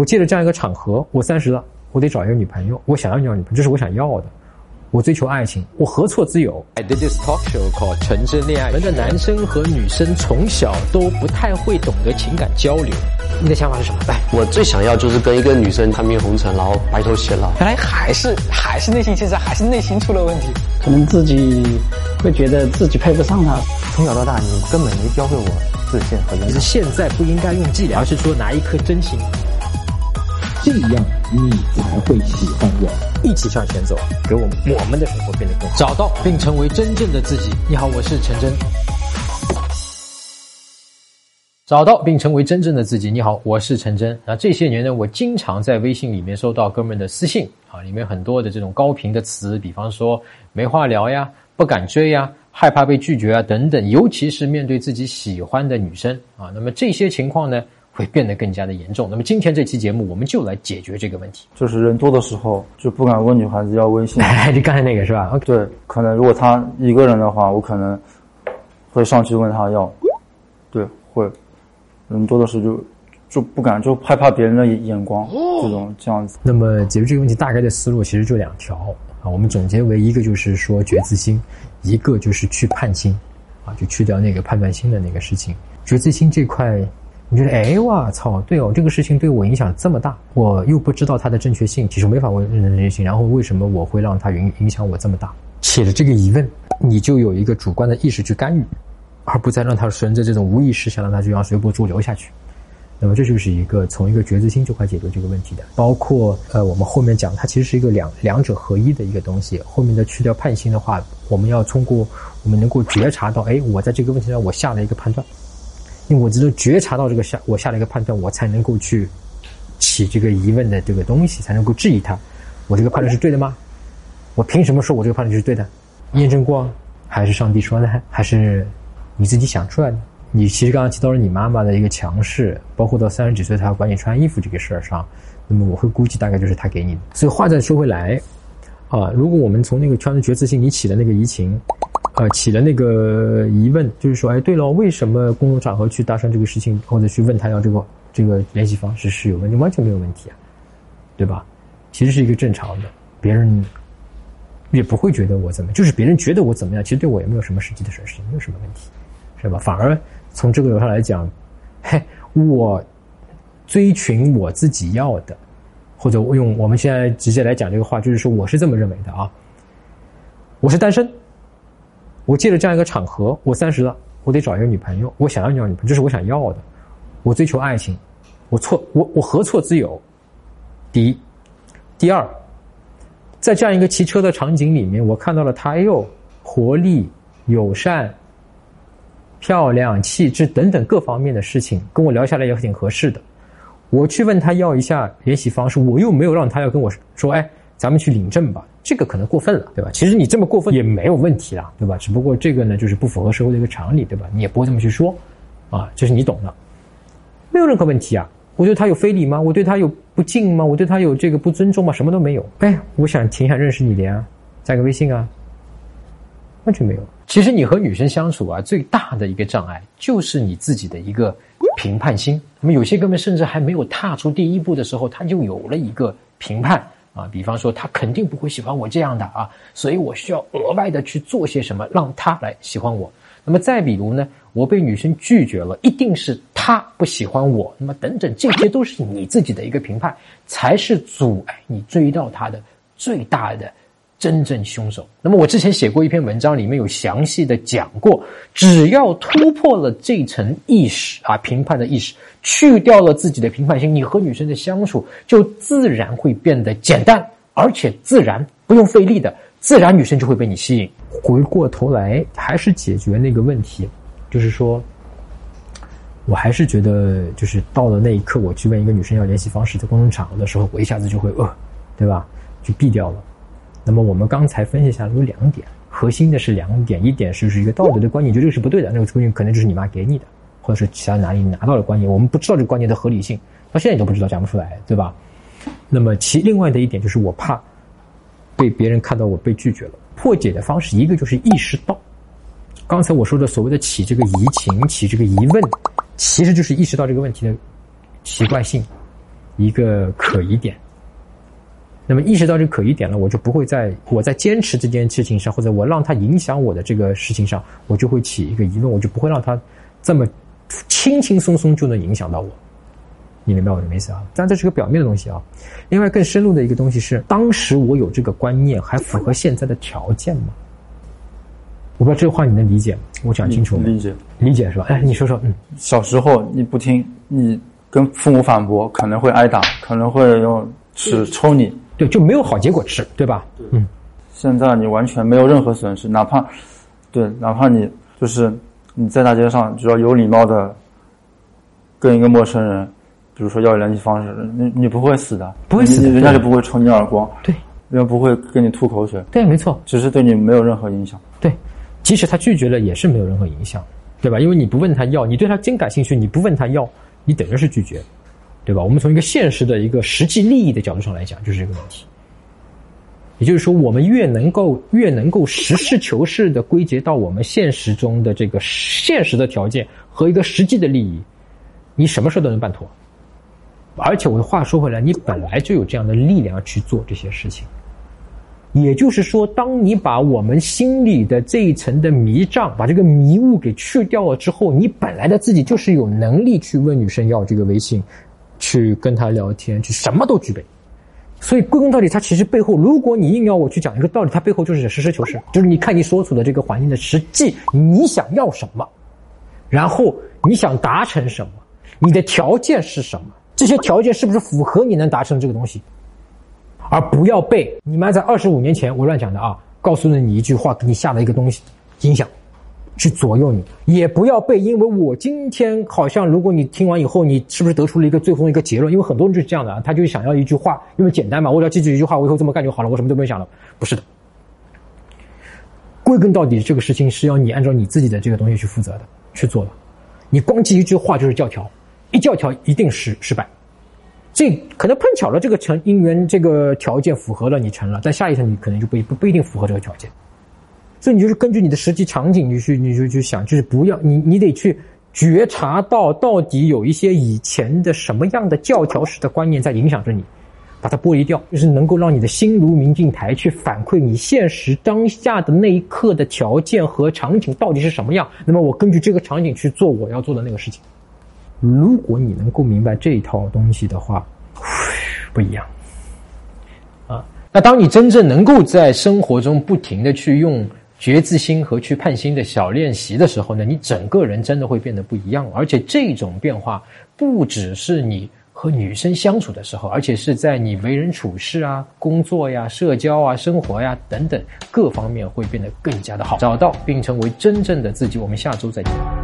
我借着这样一个场合，我三十了，我得找一个女朋友，我想要女朋友，这是我想要的。我追求爱情，我何错之有？I did this talk show called《纯真恋爱》。我们的男生和女生从小都不太会懂得情感交流。你的想法是什么？来，我最想要就是跟一个女生看遍红尘，然后白头偕老。原来还是还是内心，其实还是内心出了问题。可能自己会觉得自己配不上她。从小到大，你根本没教会我自信和其实现在不应该用伎俩，而是说拿一颗真心。这样你才会喜欢我。一起向前走，给我们我们的生活变得更好。找到并成为真正的自己。你好，我是陈真。找到并成为真正的自己。你好，我是陈真。那这些年呢，我经常在微信里面收到哥们的私信啊，里面很多的这种高频的词，比方说没话聊呀，不敢追呀，害怕被拒绝啊等等。尤其是面对自己喜欢的女生啊，那么这些情况呢？会变得更加的严重。那么今天这期节目，我们就来解决这个问题。就是人多的时候就不敢问女孩子要微信。就刚才那个是吧？对，可能如果他一个人的话，我可能会上去问他要。对，会。人多的时候就就不敢，就害怕别人的眼光，这种这样子。那么解决这个问题，大概的思路其实就两条啊。我们总结为一个就是说觉自心，一个就是去判心啊，就去掉那个判断心的那个事情。觉自心这块。你觉得哎哇操，对哦，这个事情对我影响这么大，我又不知道它的正确性，其实没法问认真正确性。然后为什么我会让它影影响我这么大？起了这个疑问，你就有一个主观的意识去干预，而不再让它顺着这种无意识想，让它就让随波逐流下去。那么这就是一个从一个觉知心这块解决这个问题的。包括呃，我们后面讲，它其实是一个两两者合一的一个东西。后面的去掉判心的话，我们要通过我们能够觉察到，哎，我在这个问题上我下了一个判断。因为我只有觉察到这个下，我下了一个判断，我才能够去起这个疑问的这个东西，才能够质疑它。我这个判断是对的吗？我凭什么说我这个判断就是对的？验证过，还是上帝说的，还是你自己想出来的？你其实刚刚提到了你妈妈的一个强势，包括到三十几岁她要管你穿衣服这个事儿上，那么我会估计大概就是她给你的。所以话再说回来，啊，如果我们从那个穿着觉知性你起的那个移情。呃，起了那个疑问，就是说，哎，对了，为什么公众场合去搭讪这个事情，或者去问他要这个这个联系方式是有问题，完全没有问题啊，对吧？其实是一个正常的，别人也不会觉得我怎么，就是别人觉得我怎么样，其实对我也没有什么实际的损失，没有什么问题，是吧？反而从这个上来讲，嘿，我追寻我自己要的，或者用我们现在直接来讲这个话，就是说，我是这么认为的啊，我是单身。我借着这样一个场合，我三十了，我得找一个女朋友，我想要女朋友，这是我想要的。我追求爱情，我错，我我何错之有？第一，第二，在这样一个骑车的场景里面，我看到了她，哎呦，活力、友善、漂亮、气质等等各方面的事情，跟我聊下来也挺合适的。我去问她要一下联系方式，我又没有让她要跟我说，哎。咱们去领证吧，这个可能过分了，对吧？其实你这么过分也没有问题啦，对吧？只不过这个呢，就是不符合社会的一个常理，对吧？你也不会这么去说，啊，这是你懂的，没有任何问题啊。我对他有非礼吗？我对他有不敬吗？我对他有这个不尊重吗？什么都没有。哎，我想挺想认识你的呀，加个微信啊，完全没有。其实你和女生相处啊，最大的一个障碍就是你自己的一个评判心。那么有些哥们甚至还没有踏出第一步的时候，他就有了一个评判。啊，比方说他肯定不会喜欢我这样的啊，所以我需要额外的去做些什么让他来喜欢我。那么再比如呢，我被女生拒绝了，一定是他不喜欢我。那么等等，这些都是你自己的一个评判，才是阻碍你追到他的最大的。真正凶手。那么我之前写过一篇文章，里面有详细的讲过，只要突破了这层意识啊，评判的意识，去掉了自己的评判心，你和女生的相处就自然会变得简单，而且自然不用费力的，自然女生就会被你吸引。回过头来，还是解决那个问题，就是说，我还是觉得，就是到了那一刻，我去问一个女生要联系方式，在公众场合的时候，我一下子就会呃，对吧？就毙掉了。那么我们刚才分析下来有两点，核心的是两点，一点是是一个道德的观念，觉得这个是不对的，那个观念可能就是你妈给你的，或者是其他哪里拿到的观念，我们不知道这个观念的合理性，到现在都不知道，讲不出来，对吧？那么其另外的一点就是我怕被别人看到我被拒绝了，破解的方式一个就是意识到，刚才我说的所谓的起这个疑情，起这个疑问，其实就是意识到这个问题的奇怪性，一个可疑点。那么意识到这个可疑点了，我就不会在我在坚持这件事情上，或者我让它影响我的这个事情上，我就会起一个疑问，我就不会让它这么轻轻松松就能影响到我。你明白我的意思啊？但这是个表面的东西啊。另外更深入的一个东西是，当时我有这个观念，还符合现在的条件吗？我不知道这个话你能理解吗？我讲清楚吗？理解。理解是吧？哎，你说说，嗯，小时候你不听，你跟父母反驳，可能会挨打，可能会用尺抽你。对，就没有好结果吃，对吧？嗯。现在你完全没有任何损失，哪怕，对，哪怕你就是你在大街上，只要有礼貌的跟一个陌生人，比如说要联系方式，你你不会死的，不会死的，人家就不会抽你耳光，对，人家不会跟你吐口水，对，没错，只是对你没有任何影响，对，即使他拒绝了，也是没有任何影响，对吧？因为你不问他要，你对他真感兴趣，你不问他要，你等于是拒绝。对吧？我们从一个现实的一个实际利益的角度上来讲，就是这个问题。也就是说，我们越能够越能够实事求是的归结到我们现实中的这个现实的条件和一个实际的利益，你什么事都能办妥。而且我的话说回来，你本来就有这样的力量去做这些事情。也就是说，当你把我们心里的这一层的迷障，把这个迷雾给去掉了之后，你本来的自己就是有能力去问女生要这个微信。去跟他聊天，去什么都具备，所以归根到底，他其实背后，如果你硬要我去讲一个道理，他背后就是实事求是，就是你看你所处的这个环境的实际，你想要什么，然后你想达成什么，你的条件是什么，这些条件是不是符合你能达成这个东西，而不要被你妈在二十五年前我乱讲的啊，告诉了你一句话，给你下了一个东西影响。去左右你，也不要被因为我今天好像，如果你听完以后，你是不是得出了一个最后一个结论？因为很多人就是这样的，他就想要一句话，因为简单嘛，我只要记住一句话，我以后这么干就好了，我什么都不用想了。不是的，归根到底，这个事情是要你按照你自己的这个东西去负责的，去做的。你光记一句话就是教条，一教条一定是失败。这可能碰巧了，这个成因缘这个条件符合了，你成了，但下一层你可能就不不不一定符合这个条件。所以你就是根据你的实际场景，你去你就去想，就是不要你你得去觉察到到底有一些以前的什么样的教条式的观念在影响着你，把它剥离掉，就是能够让你的心如明镜台，去反馈你现实当下的那一刻的条件和场景到底是什么样。那么我根据这个场景去做我要做的那个事情。如果你能够明白这一套东西的话，不一样啊。那当你真正能够在生活中不停的去用。觉自心和去判心的小练习的时候呢，你整个人真的会变得不一样。而且这种变化不只是你和女生相处的时候，而且是在你为人处事啊、工作呀、社交啊、生活呀等等各方面会变得更加的好。找到并成为真正的自己。我们下周再见。